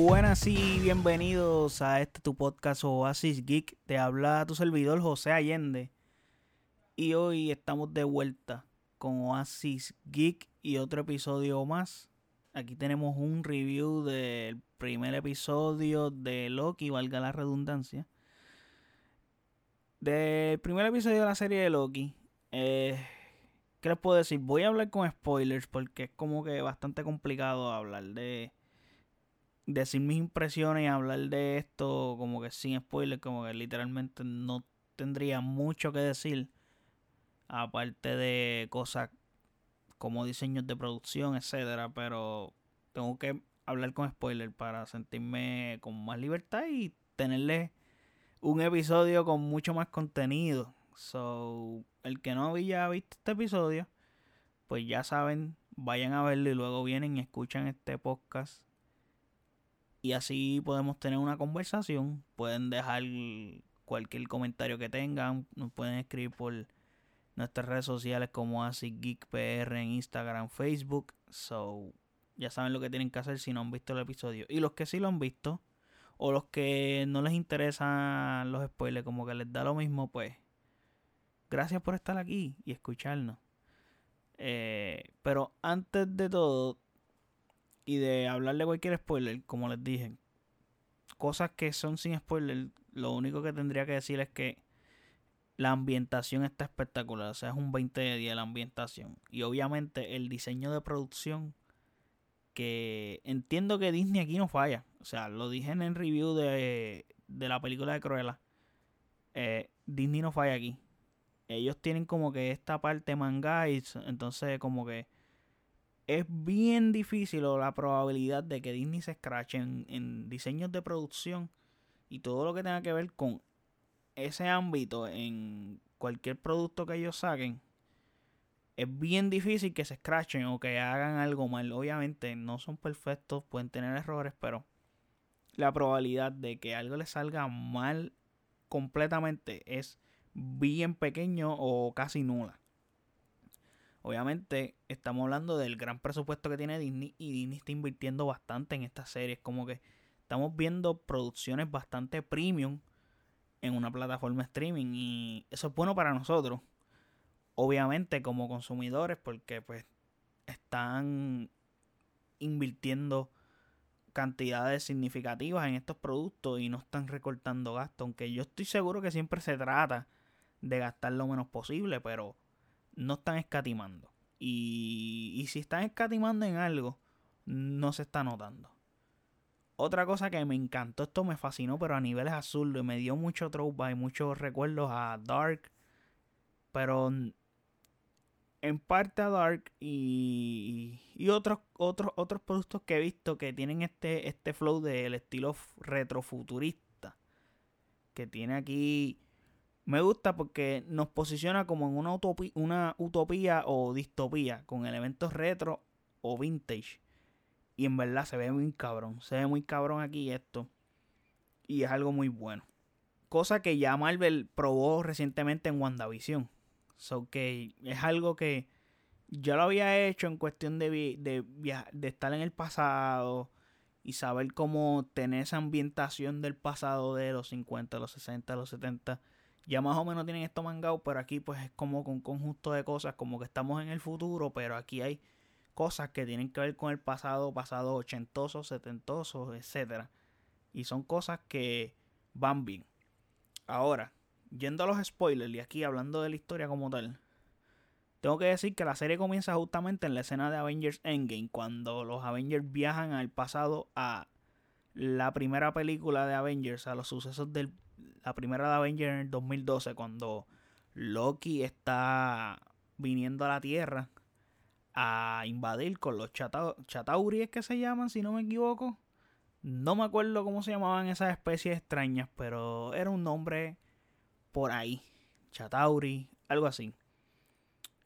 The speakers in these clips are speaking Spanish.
Buenas y bienvenidos a este tu podcast Oasis Geek. Te habla tu servidor José Allende. Y hoy estamos de vuelta con Oasis Geek y otro episodio más. Aquí tenemos un review del primer episodio de Loki, valga la redundancia. Del primer episodio de la serie de Loki. Eh, ¿Qué les puedo decir? Voy a hablar con spoilers porque es como que bastante complicado hablar de decir mis impresiones y hablar de esto como que sin spoilers, como que literalmente no tendría mucho que decir. Aparte de cosas como diseños de producción, etcétera, pero tengo que hablar con spoilers para sentirme con más libertad y tenerle un episodio con mucho más contenido. So, el que no había visto este episodio, pues ya saben, vayan a verlo y luego vienen y escuchan este podcast y así podemos tener una conversación. Pueden dejar cualquier comentario que tengan, nos pueden escribir por nuestras redes sociales como así GeekPR en Instagram, Facebook. So, ya saben lo que tienen que hacer si no han visto el episodio. Y los que sí lo han visto, o los que no les interesan los spoilers, como que les da lo mismo, pues gracias por estar aquí y escucharnos. Eh, pero antes de todo, y de hablarle cualquier spoiler, como les dije, cosas que son sin spoiler, lo único que tendría que decir es que la ambientación está espectacular, o sea, es un 20 de 10 la ambientación. Y obviamente el diseño de producción, que entiendo que Disney aquí no falla, o sea, lo dije en el review de, de la película de Cruella, eh, Disney no falla aquí. Ellos tienen como que esta parte manga y entonces como que es bien difícil o la probabilidad de que Disney se escrache en, diseños de producción y todo lo que tenga que ver con ese ámbito en cualquier producto que ellos saquen es bien difícil que se escrachen o que hagan algo mal. Obviamente no son perfectos, pueden tener errores, pero la probabilidad de que algo les salga mal completamente es bien pequeño o casi nula. Obviamente estamos hablando del gran presupuesto que tiene Disney y Disney está invirtiendo bastante en estas series. Como que estamos viendo producciones bastante premium en una plataforma streaming y eso es bueno para nosotros. Obviamente como consumidores porque pues están invirtiendo cantidades significativas en estos productos y no están recortando gastos. Aunque yo estoy seguro que siempre se trata de gastar lo menos posible, pero no están escatimando. Y, si están escatimando en algo, no se está notando. Otra cosa que me encantó, esto me fascinó, pero a niveles azules, me dio mucho y muchos recuerdos a Dark, pero en parte a Dark y, y otros, otros, otros productos que he visto que tienen este, este flow del estilo retrofuturista, que tiene aquí me gusta porque nos posiciona como en una utopía, una utopía o distopía con elementos retro o vintage. Y en verdad se ve muy cabrón. Se ve muy cabrón aquí esto. Y es algo muy bueno. Cosa que ya Marvel probó recientemente en WandaVision. So que es algo que ya lo había hecho en cuestión de, de, de estar en el pasado y saber cómo tener esa ambientación del pasado de los 50, los 60, los 70 ya más o menos tienen esto mangado, pero aquí pues es como con conjunto de cosas, como que estamos en el futuro, pero aquí hay cosas que tienen que ver con el pasado, pasado ochentoso, setentoso, etcétera. Y son cosas que van bien. Ahora, yendo a los spoilers y aquí hablando de la historia como tal, tengo que decir que la serie comienza justamente en la escena de Avengers Endgame, cuando los Avengers viajan al pasado a la primera película de Avengers, a los sucesos del la primera de Avengers en el 2012, cuando Loki está viniendo a la Tierra a invadir con los Chatauries que se llaman, si no me equivoco. No me acuerdo cómo se llamaban esas especies extrañas, pero era un nombre por ahí. Chatauri, algo así.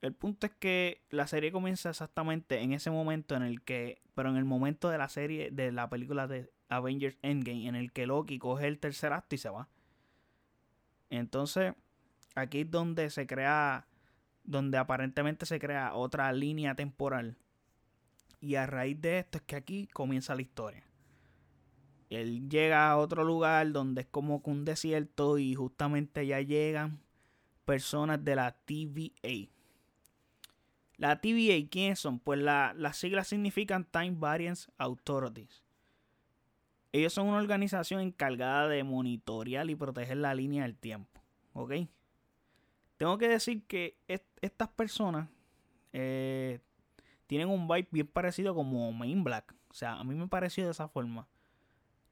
El punto es que la serie comienza exactamente en ese momento en el que, pero en el momento de la serie, de la película de Avengers Endgame, en el que Loki coge el tercer acto y se va. Entonces, aquí es donde se crea, donde aparentemente se crea otra línea temporal. Y a raíz de esto es que aquí comienza la historia. Él llega a otro lugar donde es como que un desierto y justamente ya llegan personas de la TVA. La TVA, ¿quiénes son? Pues la, las siglas significan Time Variance Authorities. Ellos son una organización encargada de monitorear y proteger la línea del tiempo. ¿Ok? Tengo que decir que estas personas eh, tienen un vibe bien parecido como Main Black. O sea, a mí me pareció de esa forma.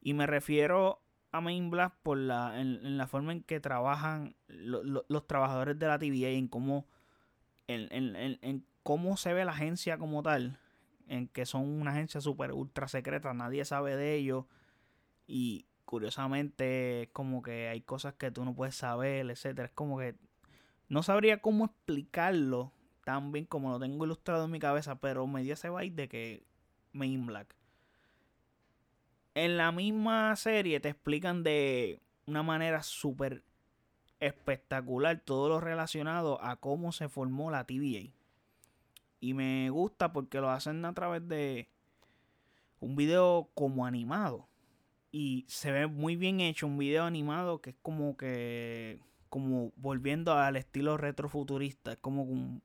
Y me refiero a Main Black por la, en, la forma en que trabajan los trabajadores de la TVA y en cómo, en, cómo se ve la agencia como tal. En que son una agencia super ultra secreta, nadie sabe de ellos. Y curiosamente, como que hay cosas que tú no puedes saber, etcétera. Es como que no sabría cómo explicarlo tan bien como lo tengo ilustrado en mi cabeza, pero me dio ese vibe de que Main Black. En la misma serie te explican de una manera súper espectacular todo lo relacionado a cómo se formó la TVA. Y me gusta porque lo hacen a través de un video como animado. Y se ve muy bien hecho, un video animado que es como que como volviendo al estilo retrofuturista. Es como un,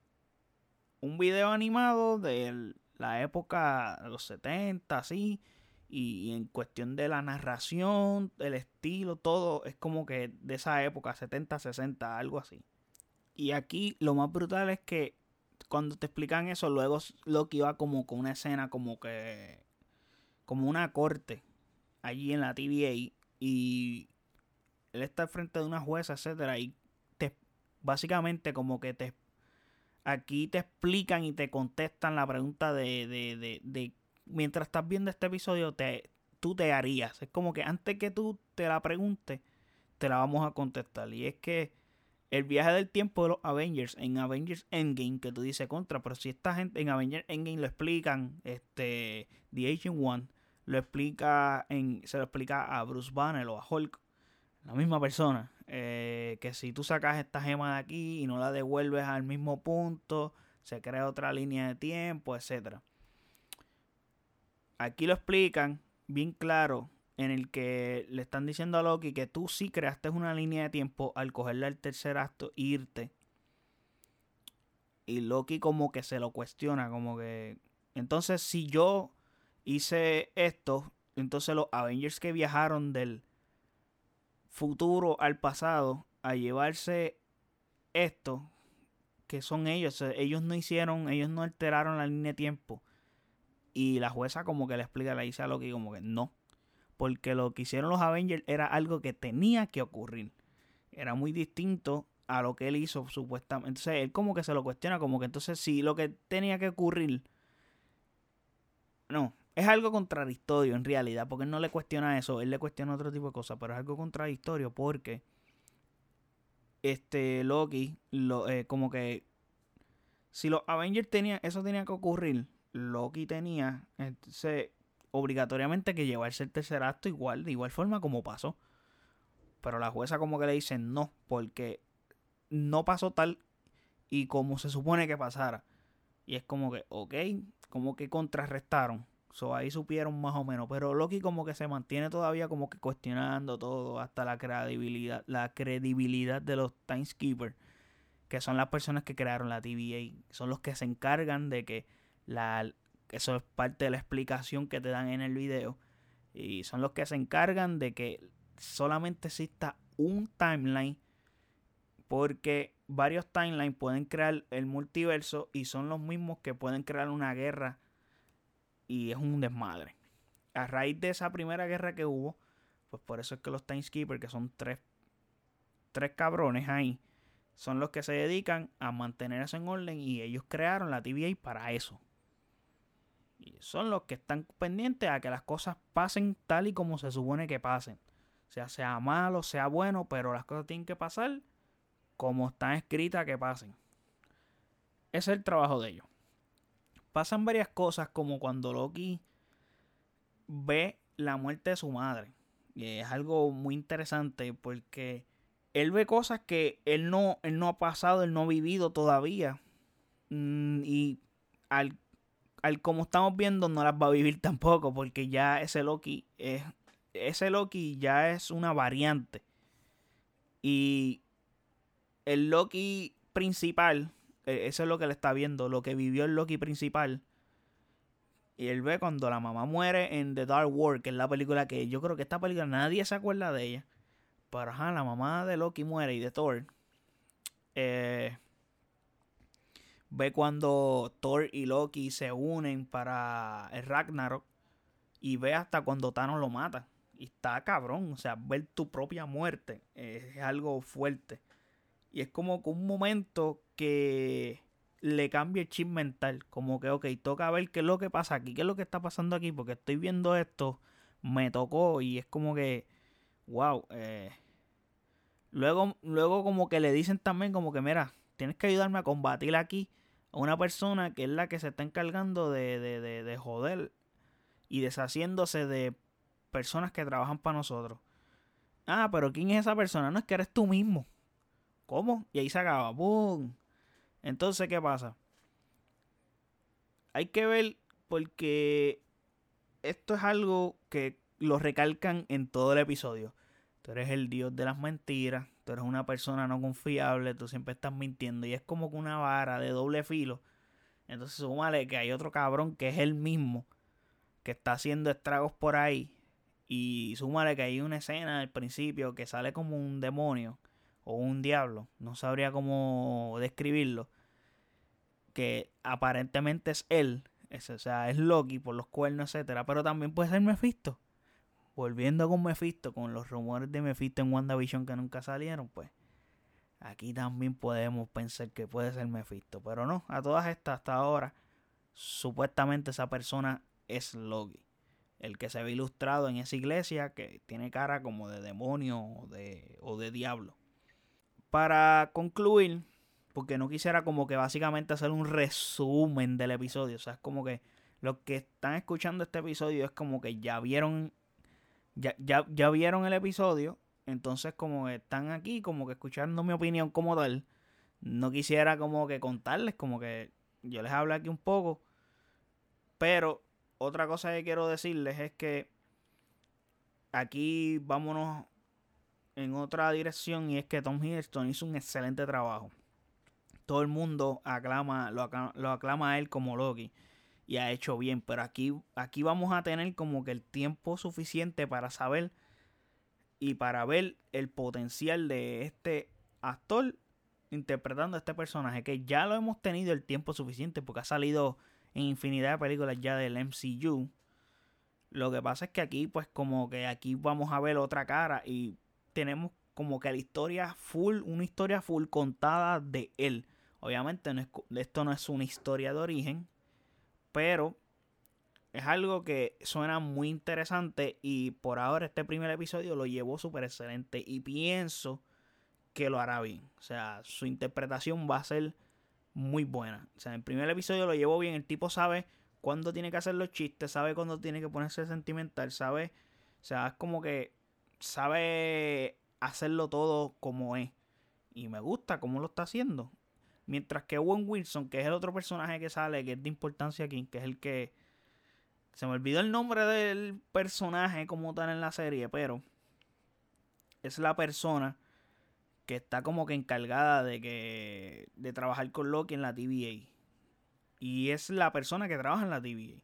un video animado de la época de los 70, así. Y, en cuestión de la narración, el estilo, todo es como que de esa época, 70, 60, algo así. Y aquí lo más brutal es que cuando te explican eso, luego Loki va como con una escena como que. como una corte allí en la TVA. Y él está frente de una jueza, etcétera, y te, básicamente como que te aquí te explican y te contestan la pregunta de, de, de, mientras estás viendo este episodio, te, tú te harías. Es como que antes que tú te la preguntes, te la vamos a contestar. Y es que el viaje del tiempo de los Avengers en Avengers Endgame, que tú dices contra, pero si esta gente en Avengers Endgame lo explican, este, The Agent One, lo explica en, se lo explica a Bruce Banner o a Hulk la misma persona. Eh, que si tú sacas esta gema de aquí y no la devuelves al mismo punto, se crea otra línea de tiempo, etc. Aquí lo explican bien claro en el que le están diciendo a Loki que tú sí creaste una línea de tiempo al cogerle al tercer acto e irte. Y Loki como que se lo cuestiona, como que... Entonces si yo hice esto, entonces los Avengers que viajaron del futuro al pasado a llevarse esto que son ellos. Ellos no hicieron, ellos no alteraron la línea de tiempo. Y la jueza como que le explica, le dice a Loki como que no. Porque lo que hicieron los Avengers era algo que tenía que ocurrir. Era muy distinto a lo que él hizo supuestamente. Entonces él como que se lo cuestiona como que entonces si lo que tenía que ocurrir... No, es algo contradictorio en realidad, porque él no le cuestiona eso, él le cuestiona otro tipo de cosas, pero es algo contradictorio porque este Loki, lo, eh, como que si los Avengers tenían, eso tenía que ocurrir, Loki tenía, entonces, obligatoriamente que llevarse el tercer acto igual, de igual forma como pasó. Pero la jueza como que le dice no, porque no pasó tal y como se supone que pasara. Y es como que, ok, como que contrarrestaron. So, ahí supieron más o menos. Pero Loki como que se mantiene todavía como que cuestionando todo. Hasta la credibilidad. La credibilidad de los Timeskeepers. Que son las personas que crearon la TVA. Son los que se encargan de que la. Eso es parte de la explicación que te dan en el video. Y son los que se encargan de que solamente exista un timeline. Porque varios timelines pueden crear el multiverso. Y son los mismos que pueden crear una guerra y es un desmadre. A raíz de esa primera guerra que hubo, pues por eso es que los Timeskeepers, que son tres, tres cabrones ahí, son los que se dedican a mantener eso en orden y ellos crearon la TVA para eso. Son los que están pendientes a que las cosas pasen tal y como se supone que pasen. O sea, sea malo, sea bueno, pero las cosas tienen que pasar como están escritas que pasen. Ese es el trabajo de ellos pasan varias cosas como cuando Loki ve la muerte de su madre. Y es algo muy interesante porque él ve cosas que él no, él no ha pasado, él no ha vivido todavía. Mm, y al, al como estamos viendo no las va a vivir tampoco porque ya ese Loki es ese Loki ya es una variante. Y el Loki principal, eso es lo que le está viendo, lo que vivió el Loki principal. Y él ve cuando la mamá muere en The Dark World, que es la película que yo creo que esta película nadie se acuerda de ella. Pero ajá, la mamá de Loki muere y de Thor. Eh, ve cuando Thor y Loki se unen para el Ragnarok. Y ve hasta cuando Thanos lo mata. Y está cabrón. O sea, ver tu propia muerte es algo fuerte. Y es como que un momento que le cambia el chip mental. Como que, ok, toca ver qué es lo que pasa aquí, qué es lo que está pasando aquí, porque estoy viendo esto, me tocó y es como que, wow. Eh. Luego, luego como que le dicen también como que, mira, tienes que ayudarme a combatir aquí a una persona que es la que se está encargando de, de, de, de joder y deshaciéndose de personas que trabajan para nosotros. Ah, pero ¿quién es esa persona? No es que eres tú mismo. ¿Cómo? Y ahí se acaba. ¡Bum! Entonces, ¿qué pasa? Hay que ver porque esto es algo que lo recalcan en todo el episodio. Tú eres el dios de las mentiras, tú eres una persona no confiable, tú siempre estás mintiendo y es como que una vara de doble filo. Entonces súmale que hay otro cabrón que es el mismo, que está haciendo estragos por ahí. Y súmale que hay una escena al principio que sale como un demonio o un diablo, no sabría cómo describirlo, que aparentemente es él, o sea, es Loki por los cuernos, etcétera, pero también puede ser Mephisto. Volviendo con Mephisto, con los rumores de Mephisto en WandaVision que nunca salieron, pues aquí también podemos pensar que puede ser Mephisto, pero no, a todas estas hasta ahora supuestamente esa persona es Loki, el que se ve ilustrado en esa iglesia que tiene cara como de demonio de, o de diablo. Para concluir, porque no quisiera como que básicamente hacer un resumen del episodio. O sea, es como que los que están escuchando este episodio es como que ya vieron. Ya, ya, ya vieron el episodio. Entonces, como que están aquí, como que escuchando mi opinión como tal. No quisiera como que contarles, como que yo les hablo aquí un poco. Pero otra cosa que quiero decirles es que aquí vámonos en otra dirección y es que Tom Hiddleston hizo un excelente trabajo todo el mundo aclama, lo, aclama, a él como Loki y ha hecho bien. Pero aquí, aquí vamos a tener como que el tiempo suficiente para saber y para ver el potencial de este actor interpretando a este personaje. Que ya lo hemos tenido el tiempo suficiente porque ha salido en infinidad de películas ya del MCU. Lo que pasa es que aquí, pues, como que aquí vamos a ver otra cara y tenemos como que la historia full, una historia full contada de él. Obviamente esto no es una historia de origen, pero es algo que suena muy interesante y por ahora este primer episodio lo llevó súper excelente y pienso que lo hará bien. O sea, su interpretación va a ser muy buena. O sea, el primer episodio lo llevó bien, el tipo sabe cuándo tiene que hacer los chistes, sabe cuándo tiene que ponerse sentimental, sabe, o sea, es como que sabe hacerlo todo como es. Y me gusta cómo lo está haciendo. Mientras que Owen Wilson, que es el otro personaje que sale, que es de importancia aquí, que es el que... Se me olvidó el nombre del personaje como tal en la serie, pero es la persona que está como que encargada de que de trabajar con Loki en la TVA. Y es la persona que trabaja en la TVA.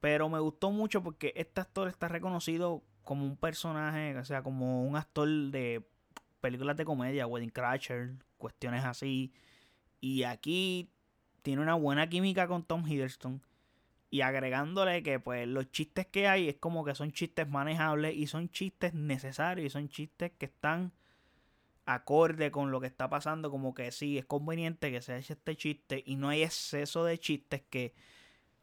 Pero me gustó mucho porque este actor está reconocido como un personaje, o sea, como un actor de películas de comedia, Wedding Crasher, cuestiones así. Y aquí tiene una buena química con Tom Hiddleston. Y agregándole que pues los chistes que hay es como que son chistes manejables y son chistes necesarios y son chistes que están acorde con lo que está pasando. Como que sí, es conveniente que se eche este chiste y no hay exceso de chistes que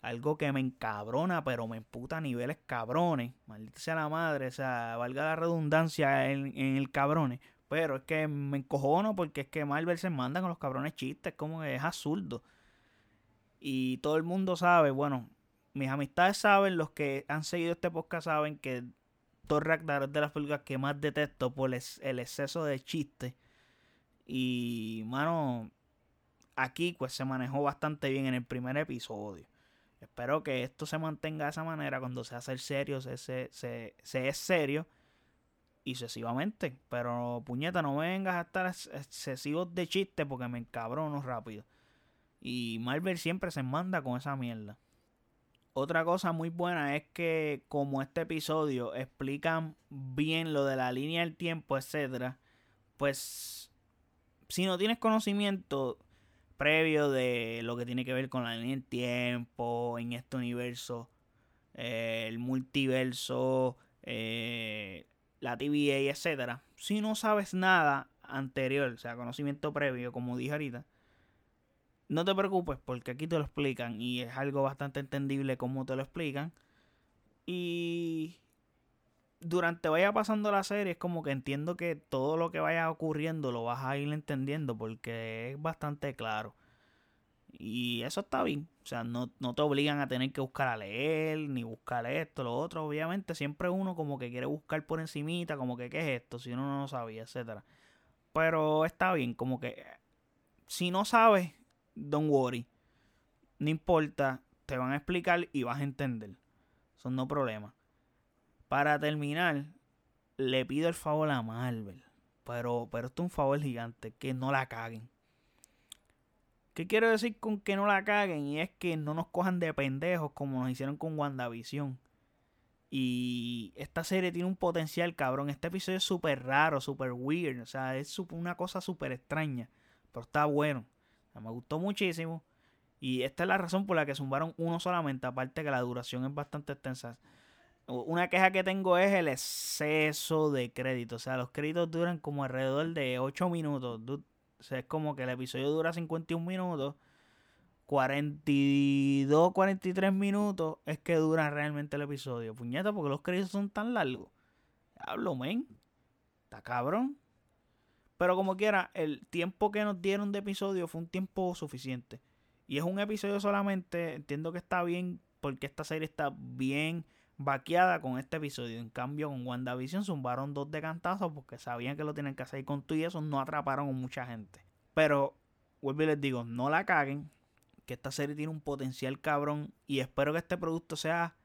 algo que me encabrona, pero me emputa a niveles cabrones. Maldita sea la madre, o sea, valga la redundancia en, el cabrones. Pero es que me encojono porque es que Marvel se manda con los cabrones chistes, como que es absurdo. Y todo el mundo sabe, bueno, mis amistades saben, los que han seguido este podcast saben que Thor Ragnarok es de las películas que más detesto por el exceso de chistes. Y, mano, aquí pues se manejó bastante bien en el primer episodio. Espero que esto se mantenga de esa manera cuando se hace serio, se, se, se, es serio y sucesivamente. Pero puñeta, no vengas a estar excesivos de chiste porque me encabrono rápido. Y Marvel siempre se manda con esa mierda. Otra cosa muy buena es que como este episodio explican bien lo de la línea del tiempo, etcétera, pues si no tienes conocimiento previo de lo que tiene que ver con la línea del tiempo en este universo, eh, el multiverso, eh, la TVA, etcétera, si no sabes nada anterior, o sea, conocimiento previo, como dije ahorita, no te preocupes porque aquí te lo explican y es algo bastante entendible cómo te lo explican. Y durante vaya pasando la serie es como que entiendo que todo lo que vaya ocurriendo lo vas a ir entendiendo porque es bastante claro. Y eso está bien. O sea, no, no te obligan a tener que buscar a leer, ni buscar esto, lo otro. Obviamente siempre uno como que quiere buscar por encimita, como que qué es esto, si uno no lo sabía, etcétera. Pero está bien, como que si no sabes, don't worry. No importa, te van a explicar y vas a entender. Son no problemas. Para terminar, le pido el favor a Marvel. Pero, pero esto es un favor gigante, que no la caguen. ¿Qué quiero decir con que no la caguen? Y es que no nos cojan de pendejos como nos hicieron con WandaVision. Y esta serie tiene un potencial, cabrón. Este episodio es súper raro, súper weird. O sea, es una cosa súper extraña. Pero está bueno me gustó muchísimo. Y esta es la razón por la que zumbaron uno solamente, aparte que la duración es bastante extensa. Una queja que tengo es el exceso de créditos. O sea, los créditos duran como alrededor de 8 minutos. O sea, es como que el episodio dura 51 minutos. 42, 43 minutos es que dura realmente el episodio. Puñeta, porque los créditos son tan largos. Hablo, men. Está cabrón. Pero como quiera, el tiempo que nos dieron de episodio fue un tiempo suficiente. Y es un episodio solamente, entiendo que está bien porque esta serie está bien vaqueada con este episodio. En cambio, con WandaVision zumbaron dos de cantazo porque sabían que lo tienen que hacer con tú y eso no atraparon a mucha gente. Pero, vuelvo y les digo, no la caguen, que esta serie tiene un potencial cabrón y espero que este producto sea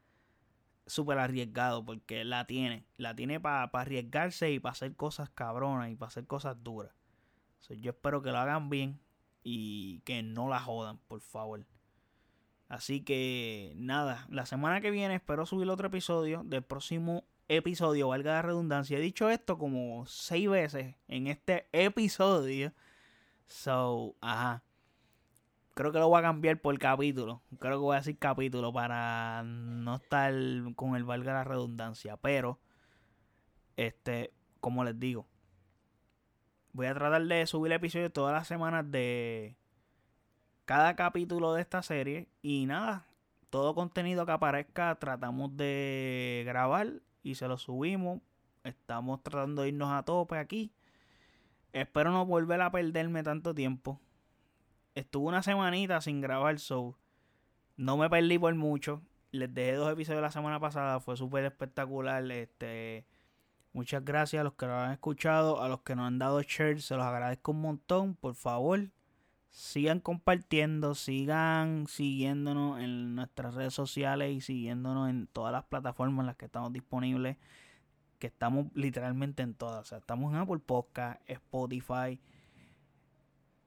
súper arriesgado porque la tiene. La tiene para arriesgarse y para hacer cosas cabronas y para hacer cosas duras. yo espero que lo hagan bien y que no la jodan, por favor. Así que nada, la semana que viene espero subir otro episodio del próximo episodio, valga la redundancia. He dicho esto como seis veces en este episodio. So, ajá creo que lo voy a cambiar por capítulo. Creo que voy a decir capítulo para no estar con el valga la redundancia. Pero, este, como les digo, voy a tratar de subir episodios todas las semanas de cada capítulo de esta serie. Y nada, todo contenido que aparezca tratamos de grabar y se lo subimos. Estamos tratando de irnos a tope aquí. Espero no volver a perderme tanto tiempo estuve una semanita sin grabar, so no me perdí por mucho. Les dejé dos episodios la semana pasada, fue súper espectacular. Este, muchas gracias a los que lo han escuchado, a los que nos han dado share, se los agradezco un montón. Por favor, sigan compartiendo, sigan siguiéndonos en nuestras redes sociales y siguiéndonos en todas las plataformas en las que estamos disponibles. Que estamos literalmente en todas. O sea, estamos en Apple Podcast, Spotify,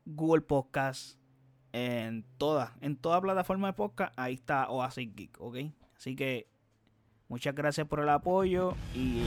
Google Podcast, en toda, en toda plataforma de podcast, ahí está Oasis Geek, ¿ok? Así que muchas gracias por el apoyo y